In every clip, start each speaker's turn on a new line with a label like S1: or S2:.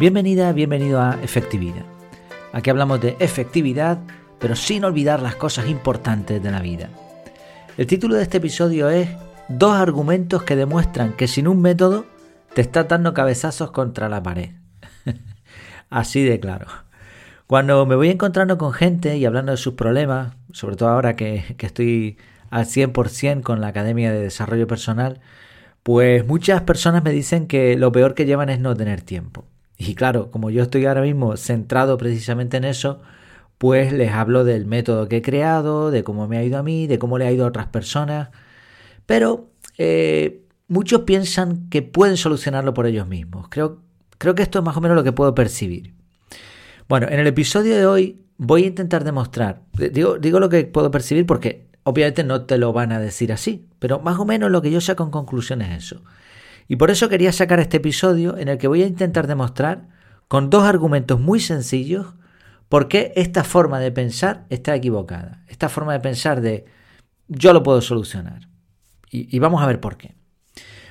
S1: Bienvenida, bienvenido a Efectividad. Aquí hablamos de efectividad, pero sin olvidar las cosas importantes de la vida. El título de este episodio es Dos argumentos que demuestran que sin un método te estás dando cabezazos contra la pared. Así de claro. Cuando me voy encontrando con gente y hablando de sus problemas, sobre todo ahora que, que estoy al 100% con la Academia de Desarrollo Personal, pues muchas personas me dicen que lo peor que llevan es no tener tiempo. Y claro, como yo estoy ahora mismo centrado precisamente en eso, pues les hablo del método que he creado, de cómo me ha ido a mí, de cómo le ha ido a otras personas. Pero eh, muchos piensan que pueden solucionarlo por ellos mismos. Creo, creo que esto es más o menos lo que puedo percibir. Bueno, en el episodio de hoy voy a intentar demostrar, digo, digo lo que puedo percibir porque obviamente no te lo van a decir así, pero más o menos lo que yo saco en conclusión es eso. Y por eso quería sacar este episodio en el que voy a intentar demostrar con dos argumentos muy sencillos por qué esta forma de pensar está equivocada. Esta forma de pensar de yo lo puedo solucionar. Y, vamos a ver por qué.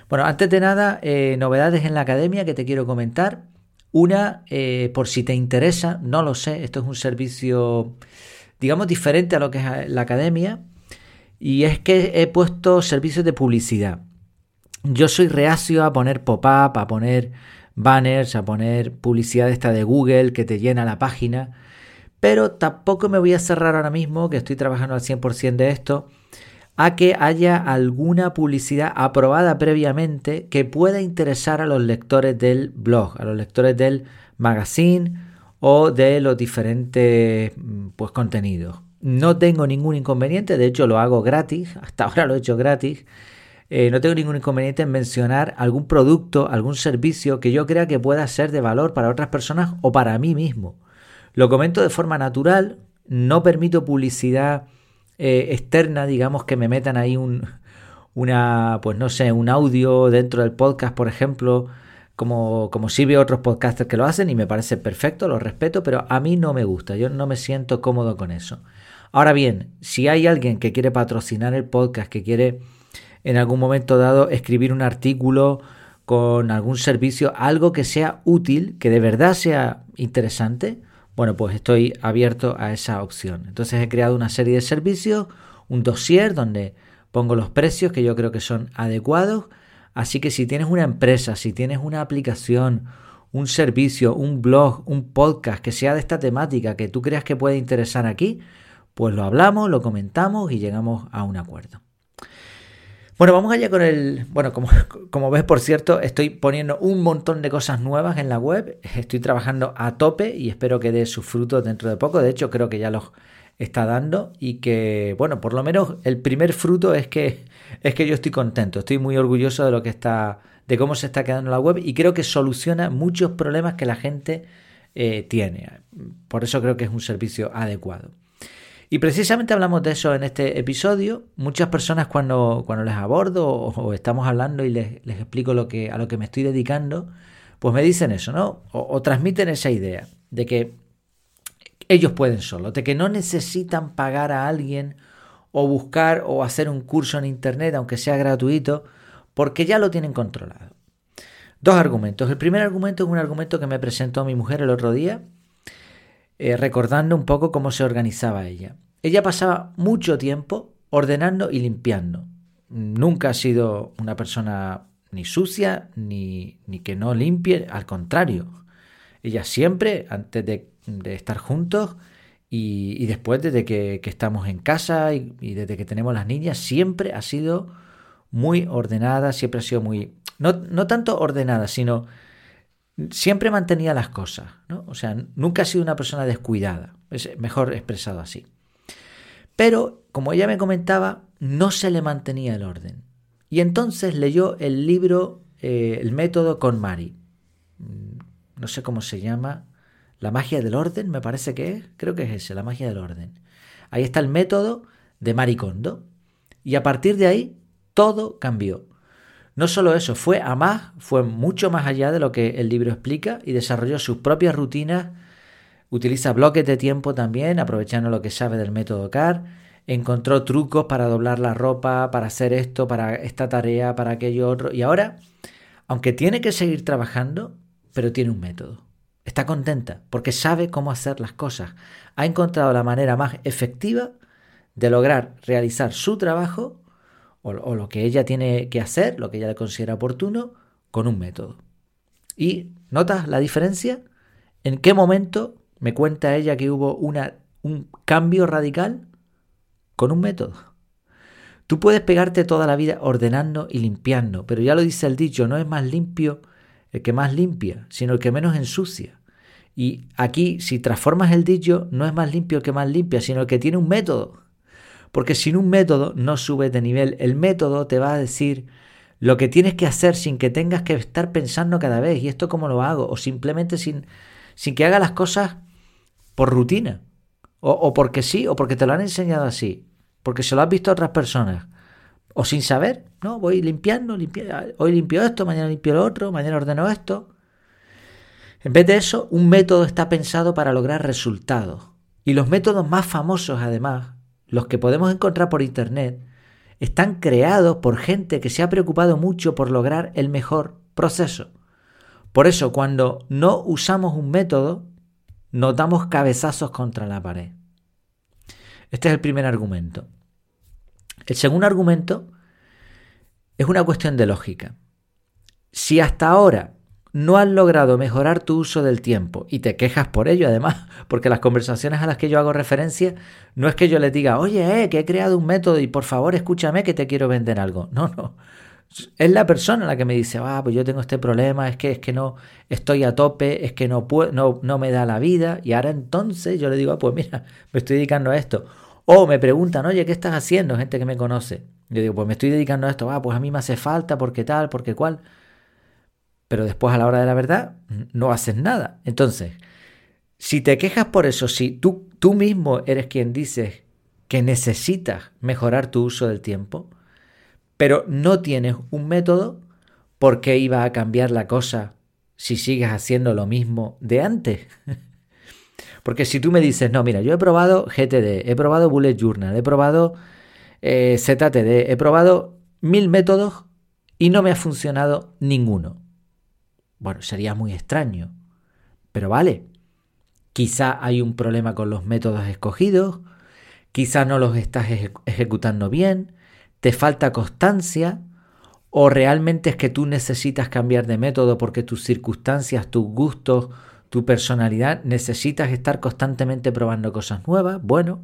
S1: Bueno, antes de nada, eh, novedades en la academia que te quiero comentar. Una, eh, por si te interesa, no lo sé, esto es un servicio, digamos, diferente a lo que es la academia. Y es que he puesto servicios de publicidad. Yo soy reacio a poner pop-up, a poner banners, a poner publicidad esta de Google que te llena la página, pero tampoco me voy a cerrar ahora mismo, que estoy trabajando al 100% de esto, a que haya alguna publicidad aprobada previamente que pueda interesar a los lectores del blog, a los lectores del magazine o de los diferentes mm, pues, contenidos. No tengo ningún inconveniente, de hecho lo hago gratis, hasta ahora lo he hecho gratis eh, no tengo ningún inconveniente en mencionar algún producto, algún servicio que yo crea que pueda ser de valor para otras personas o para mí mismo. Lo comento de forma natural, no permito publicidad eh, externa, digamos que me metan ahí un, una, pues no sé, un audio dentro del podcast, por ejemplo, como, como sí veo otros podcasters que lo hacen y me parece perfecto, lo respeto, pero a mí no me gusta, yo no me siento cómodo con eso. Ahora bien, si hay alguien que quiere patrocinar el podcast, que quiere en algún momento dado escribir un artículo con algún servicio, algo que sea útil, que de verdad sea interesante, bueno, pues estoy abierto a esa opción. Entonces he creado una serie de servicios, un dossier donde pongo los precios que yo creo que son adecuados. Así que si tienes una empresa, si tienes una aplicación, un servicio, un blog, un podcast que sea de esta temática que tú creas que puede interesar aquí, pues lo hablamos, lo comentamos y llegamos a un acuerdo. Bueno, vamos allá con el... Bueno, como, como ves, por cierto, estoy poniendo un montón de cosas nuevas en la web. Estoy trabajando a tope y espero que dé sus frutos dentro de poco. De hecho, creo que ya los está dando y que, bueno, por lo menos el primer fruto es que, es que yo estoy contento. Estoy muy orgulloso de lo que está, de cómo se está quedando la web y creo que soluciona muchos problemas que la gente eh, tiene. Por eso creo que es un servicio adecuado. Y precisamente hablamos de eso en este episodio. Muchas personas cuando, cuando les abordo o, estamos hablando y les, les, explico lo que, a lo que me estoy dedicando, pues me dicen eso, ¿no? O, transmiten esa idea de que ellos pueden solo, de que no necesitan pagar a alguien o buscar o hacer un curso en Internet, aunque sea gratuito, porque ya lo tienen controlado. Dos argumentos. El primer argumento es un argumento que me presentó mi mujer el otro día, eh, recordando un poco cómo se organizaba ella. Ella pasaba mucho tiempo ordenando y limpiando. Nunca ha sido una persona ni sucia ni, ni que no limpie, al contrario. Ella siempre, antes de, estar juntos y, después desde que, estamos en casa y, desde que tenemos las niñas, siempre ha sido muy ordenada, siempre ha sido muy... No, no tanto ordenada, sino siempre mantenía las cosas, ¿no? O sea, nunca ha sido una persona descuidada, es mejor expresado así. Pero, como ella me comentaba, no se le mantenía el orden. Y entonces leyó el libro eh, El método con Mari. Mm, no sé cómo se llama. La magia del orden, me parece que es. Creo que es ese, la magia del orden. Ahí está el método de Mari Kondo. Y a partir de ahí, todo cambió. No solo eso, fue a más, fue mucho más allá de lo que el libro explica y desarrolló sus propias rutinas Utiliza bloques de tiempo también, aprovechando lo que sabe del método CAR. Encontró trucos para doblar la ropa, para hacer esto, para esta tarea, para aquello otro. Y ahora, aunque tiene que seguir trabajando, pero tiene un método. está contenta porque sabe cómo hacer las cosas. Ha encontrado la manera más efectiva de lograr realizar su trabajo o, lo que ella tiene que hacer, lo que ella le considera oportuno, con un método. ¿Y notas la diferencia? ¿En qué momento me cuenta ella que hubo un cambio radical con un método? Tú puedes pegarte toda la vida ordenando y limpiando, pero ya lo dice el dicho, no es más limpio el que más limpia, sino el que menos ensucia. Y aquí, si transformas el dicho, no es más limpio el que más limpia, sino el que tiene un método. Porque sin un método no subes de nivel. El método te va a decir lo que tienes que hacer sin que tengas que estar pensando cada vez, ¿y esto cómo lo hago? O simplemente sin, sin que haga las cosas por rutina. O, o, porque sí, o porque te lo han enseñado así. Porque se lo has visto a otras personas. O sin saber, ¿no? Voy limpiando, hoy limpio esto, mañana limpio lo otro, mañana ordeno esto. En vez de eso, un método está pensado para lograr resultados. Y los métodos más famosos, además, los que podemos encontrar por Internet, están creados por gente que se ha preocupado mucho por lograr el mejor proceso. Por eso, cuando no usamos un método, nos damos cabezazos contra la pared. Este es el primer argumento. El segundo argumento es una cuestión de lógica. Si hasta ahora no has logrado mejorar tu uso del tiempo y te quejas por ello, además, porque las conversaciones a las que yo hago referencia no es que yo les diga, oye, eh, que he creado un método y por favor escúchame que te quiero vender algo. No, no. Es la persona la que me dice, ah, pues yo tengo este problema, es que, es que no estoy a tope, es que no, puedo, no, no me da la vida. Y ahora entonces yo le digo, ah, pues mira, me estoy dedicando a esto. O me preguntan, oye, ¿qué estás haciendo? Gente que me conoce. Yo digo, pues me estoy dedicando a esto, ah, pues a mí me hace falta, porque tal, porque cual pero después a la hora de la verdad no haces nada. Entonces, si te quejas por eso, si tú, tú mismo eres quien dices que necesitas mejorar tu uso del tiempo, pero no tienes un método, ¿por qué iba a cambiar la cosa si sigues haciendo lo mismo de antes? Porque si tú me dices, no, mira, yo he probado GTD, he probado Bullet Journal, he probado eh, ZTD, he probado mil métodos y no me ha funcionado ninguno. Bueno, sería muy extraño. Pero vale, quizá hay un problema con los métodos escogidos, quizá no los estás ejecutando bien, te falta constancia, o realmente es que tú necesitas cambiar de método porque tus circunstancias, tus gustos, tu personalidad, necesitas estar constantemente probando cosas nuevas, bueno,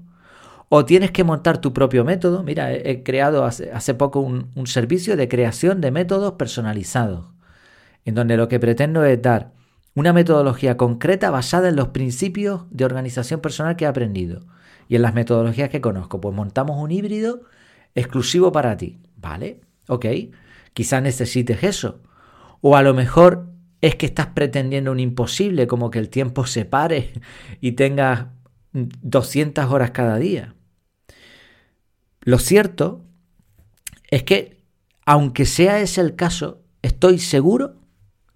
S1: o tienes que montar tu propio método. Mira, he, creado hace, poco un servicio de creación de métodos personalizados en donde lo que pretendo es dar una metodología concreta basada en los principios de organización personal que he aprendido y en las metodologías que conozco. Pues montamos un híbrido exclusivo para ti, ¿vale? Ok, quizás necesites eso. O a lo mejor es que estás pretendiendo un imposible, como que el tiempo se pare y tengas 200 horas cada día. Lo cierto es que, aunque sea ese el caso, estoy seguro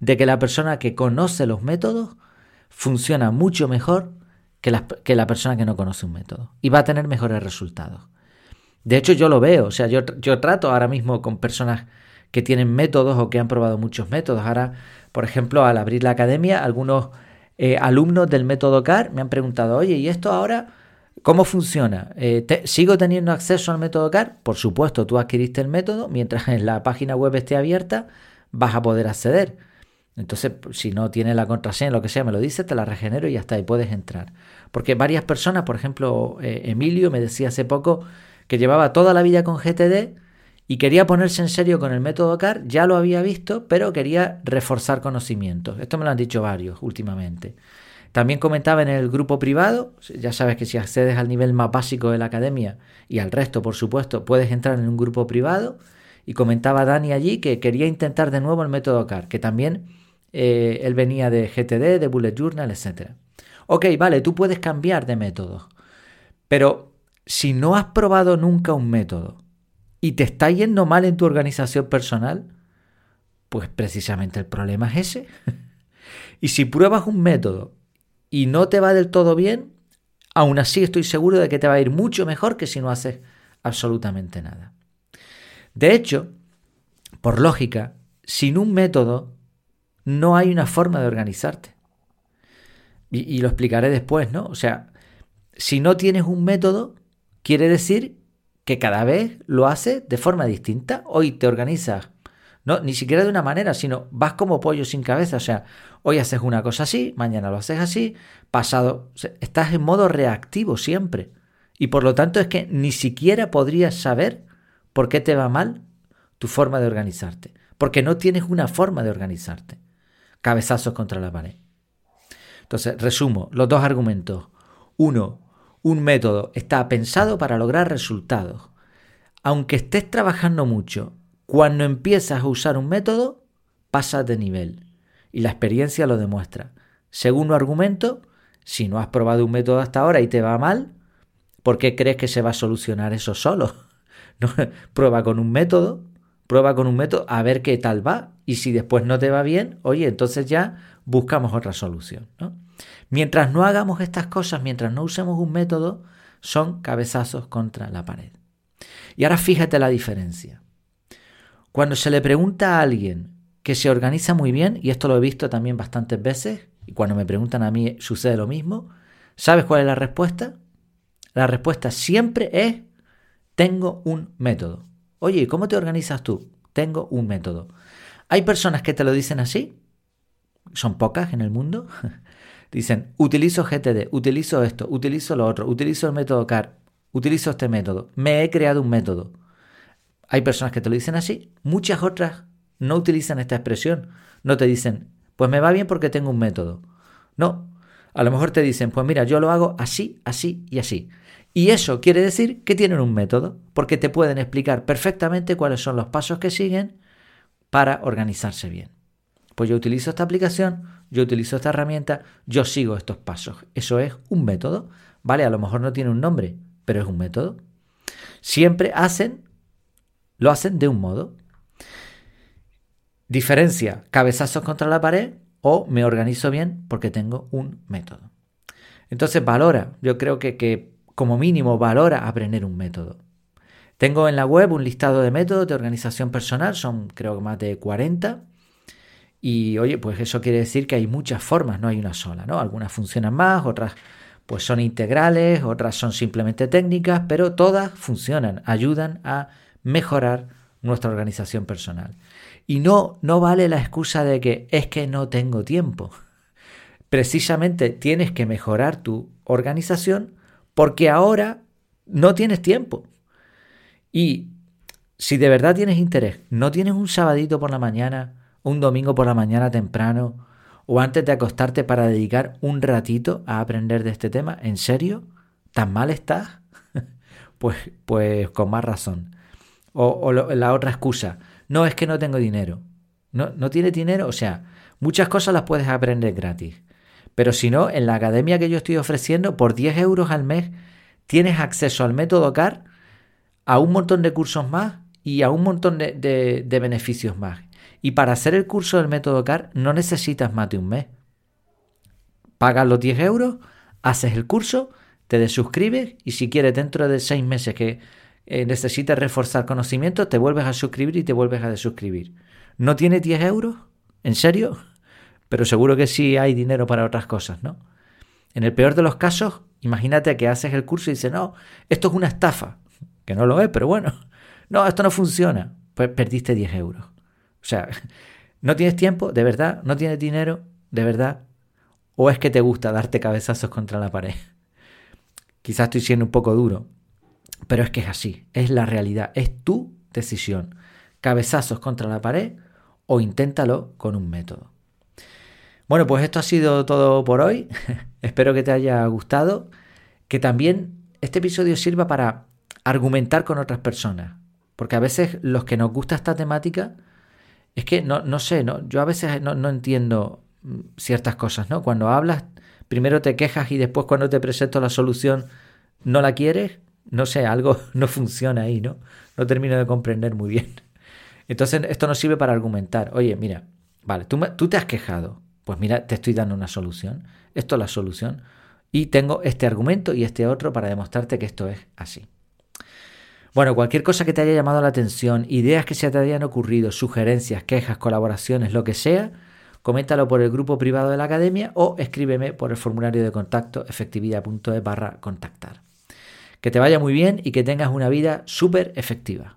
S1: de que la persona que conoce los métodos funciona mucho mejor que la, que la persona que no conoce un método y va a tener mejores resultados. De hecho, yo lo veo, o sea, yo, yo trato ahora mismo con personas que tienen métodos o que han probado muchos métodos. Ahora, por ejemplo, al abrir la academia, algunos eh, alumnos del método CAR me han preguntado, oye, ¿y esto ahora cómo funciona? Eh, ¿Sigo teniendo acceso al método CAR? Por supuesto, tú adquiriste el método, mientras en la página web esté abierta, vas a poder acceder. Entonces, si no tiene la contraseña, lo que sea, me lo dice, te la regenero y ya está, y puedes entrar. Porque varias personas, por ejemplo, eh, Emilio me decía hace poco que llevaba toda la vida con GTD y quería ponerse en serio con el método CAR, ya lo había visto, pero quería reforzar conocimientos. Esto me lo han dicho varios últimamente. También comentaba en el grupo privado, ya sabes que si accedes al nivel más básico de la academia y al resto, por supuesto, puedes entrar en un grupo privado. Y comentaba Dani allí que quería intentar de nuevo el método CAR, que también eh, él venía de GTD, de Bullet Journal, etc. Ok, vale, tú puedes cambiar de método, pero si no has probado nunca un método y te está yendo mal en tu organización personal, pues precisamente el problema es ese. y si pruebas un método y no te va del todo bien, aún así estoy seguro de que te va a ir mucho mejor que si no haces absolutamente nada. De hecho, por lógica, sin un método no hay una forma de organizarte. y, lo explicaré después, ¿no? O sea, si no tienes un método, quiere decir que cada vez lo haces de forma distinta. Hoy te organizas, no, ni siquiera de una manera, sino vas como pollo sin cabeza. O sea, hoy haces una cosa así, mañana lo haces así, pasado, estás en modo reactivo siempre. Y por lo tanto es que ni siquiera podrías saber por qué te va mal tu forma de organizarte. Porque no tienes una forma de organizarte. Cabezazos contra la pared. Entonces, resumo los dos argumentos. Uno, un método está pensado para lograr resultados. Aunque estés trabajando mucho, cuando empiezas a usar un método, pasas de nivel. Y la experiencia lo demuestra. Segundo argumento, si no has probado un método hasta ahora y te va mal, ¿por qué crees que se va a solucionar eso solo? Prueba con un método, prueba con un método a ver qué tal va. Y si después no te va bien, oye, entonces ya buscamos otra solución. ¿no? Mientras no hagamos estas cosas, mientras no usemos un método, son cabezazos contra la pared. Y ahora fíjate la diferencia. Cuando se le pregunta a alguien que se organiza muy bien, y esto lo he visto también bastantes veces, y cuando me preguntan a mí sucede lo mismo, ¿sabes cuál es la respuesta? La respuesta siempre es, tengo un método. Oye, ¿cómo te organizas tú? Tengo un método. Hay personas que te lo dicen así, son pocas en el mundo, Dicen, utilizo GTD, utilizo esto, utilizo lo otro, utilizo el método CAR, utilizo este método, me he creado un método. Hay personas que te lo dicen así, muchas otras no utilizan esta expresión. No te dicen, pues me va bien porque tengo un método. No, a lo mejor te dicen, pues mira, yo lo hago así, así y así. Y eso quiere decir que tienen un método, porque te pueden explicar perfectamente cuáles son los pasos que siguen para organizarse bien. Pues yo utilizo esta aplicación, yo utilizo esta herramienta, yo sigo estos pasos. Eso es un método, ¿vale? A lo mejor no tiene un nombre, pero es un método. Siempre hacen, lo hacen de un modo. Diferencia, cabezazos contra la pared o me organizo bien porque tengo un método. Entonces valora, yo creo que, que como mínimo valora aprender un método. Tengo en la web un listado de métodos de organización personal, son creo que más de 40. Y oye, pues eso quiere decir que hay muchas formas, no hay una sola, ¿no? Algunas funcionan más, otras pues son integrales, otras son simplemente técnicas, pero todas funcionan, ayudan a mejorar nuestra organización personal. Y no, no vale la excusa de que es que no tengo tiempo. Precisamente tienes que mejorar tu organización porque ahora no tienes tiempo. Y si de verdad tienes interés, no tienes un sabadito por la mañana un domingo por la mañana temprano o antes de acostarte para dedicar un ratito a aprender de este tema? ¿En serio? ¿Tan mal estás? pues, pues con más razón. O, la otra excusa, no es que no tengo dinero. No, no tienes dinero, o sea, muchas cosas las puedes aprender gratis. Pero si no, en la academia que yo estoy ofreciendo, por 10 euros al mes, tienes acceso al método CAR, a un montón de cursos más y a un montón de beneficios más. Y para hacer el curso del método CAR no necesitas más de un mes. Pagas los 10 euros, haces el curso, te desuscribes y si quieres dentro de 6 meses que eh, reforzar conocimiento, te vuelves a suscribir y te vuelves a desuscribir. ¿No tiene 10 euros? ¿En serio? Pero seguro que sí hay dinero para otras cosas, ¿no? En el peor de los casos, imagínate que haces el curso y dices, no, esto es una estafa. Que no lo es, pero bueno. No, esto no funciona. Pues perdiste 10 euros. O sea, ¿no tienes tiempo? ¿De verdad? ¿No tienes dinero? ¿De verdad? ¿O es que te gusta darte cabezazos contra la pared? Quizás estoy siendo un poco duro, pero es que es así, es la realidad, es tu decisión. Cabezazos contra la pared o inténtalo con un método. Bueno, pues esto ha sido todo por hoy. Espero que te haya gustado, que también este episodio sirva para argumentar con otras personas, porque a veces los que nos gusta esta temática es que no, no sé, no, yo a veces no, no entiendo mm, ciertas cosas, ¿no? Cuando hablas, primero te quejas y después cuando te presento la solución no la quieres, no sé, algo no funciona ahí, ¿no? No termino de comprender muy bien. Entonces esto nos sirve para argumentar, oye, mira, vale, tú, tú te has quejado, pues mira, te estoy dando una solución, esto es la solución, y tengo este argumento y este otro para demostrarte que esto es así. Bueno, cualquier cosa que te haya llamado la atención, ideas que se te hayan ocurrido, sugerencias, quejas, colaboraciones, lo que sea, coméntalo por el grupo privado de la academia o escríbeme por el formulario de contacto efectividad.es barra contactar. Que te vaya muy bien y que tengas una vida súper efectiva.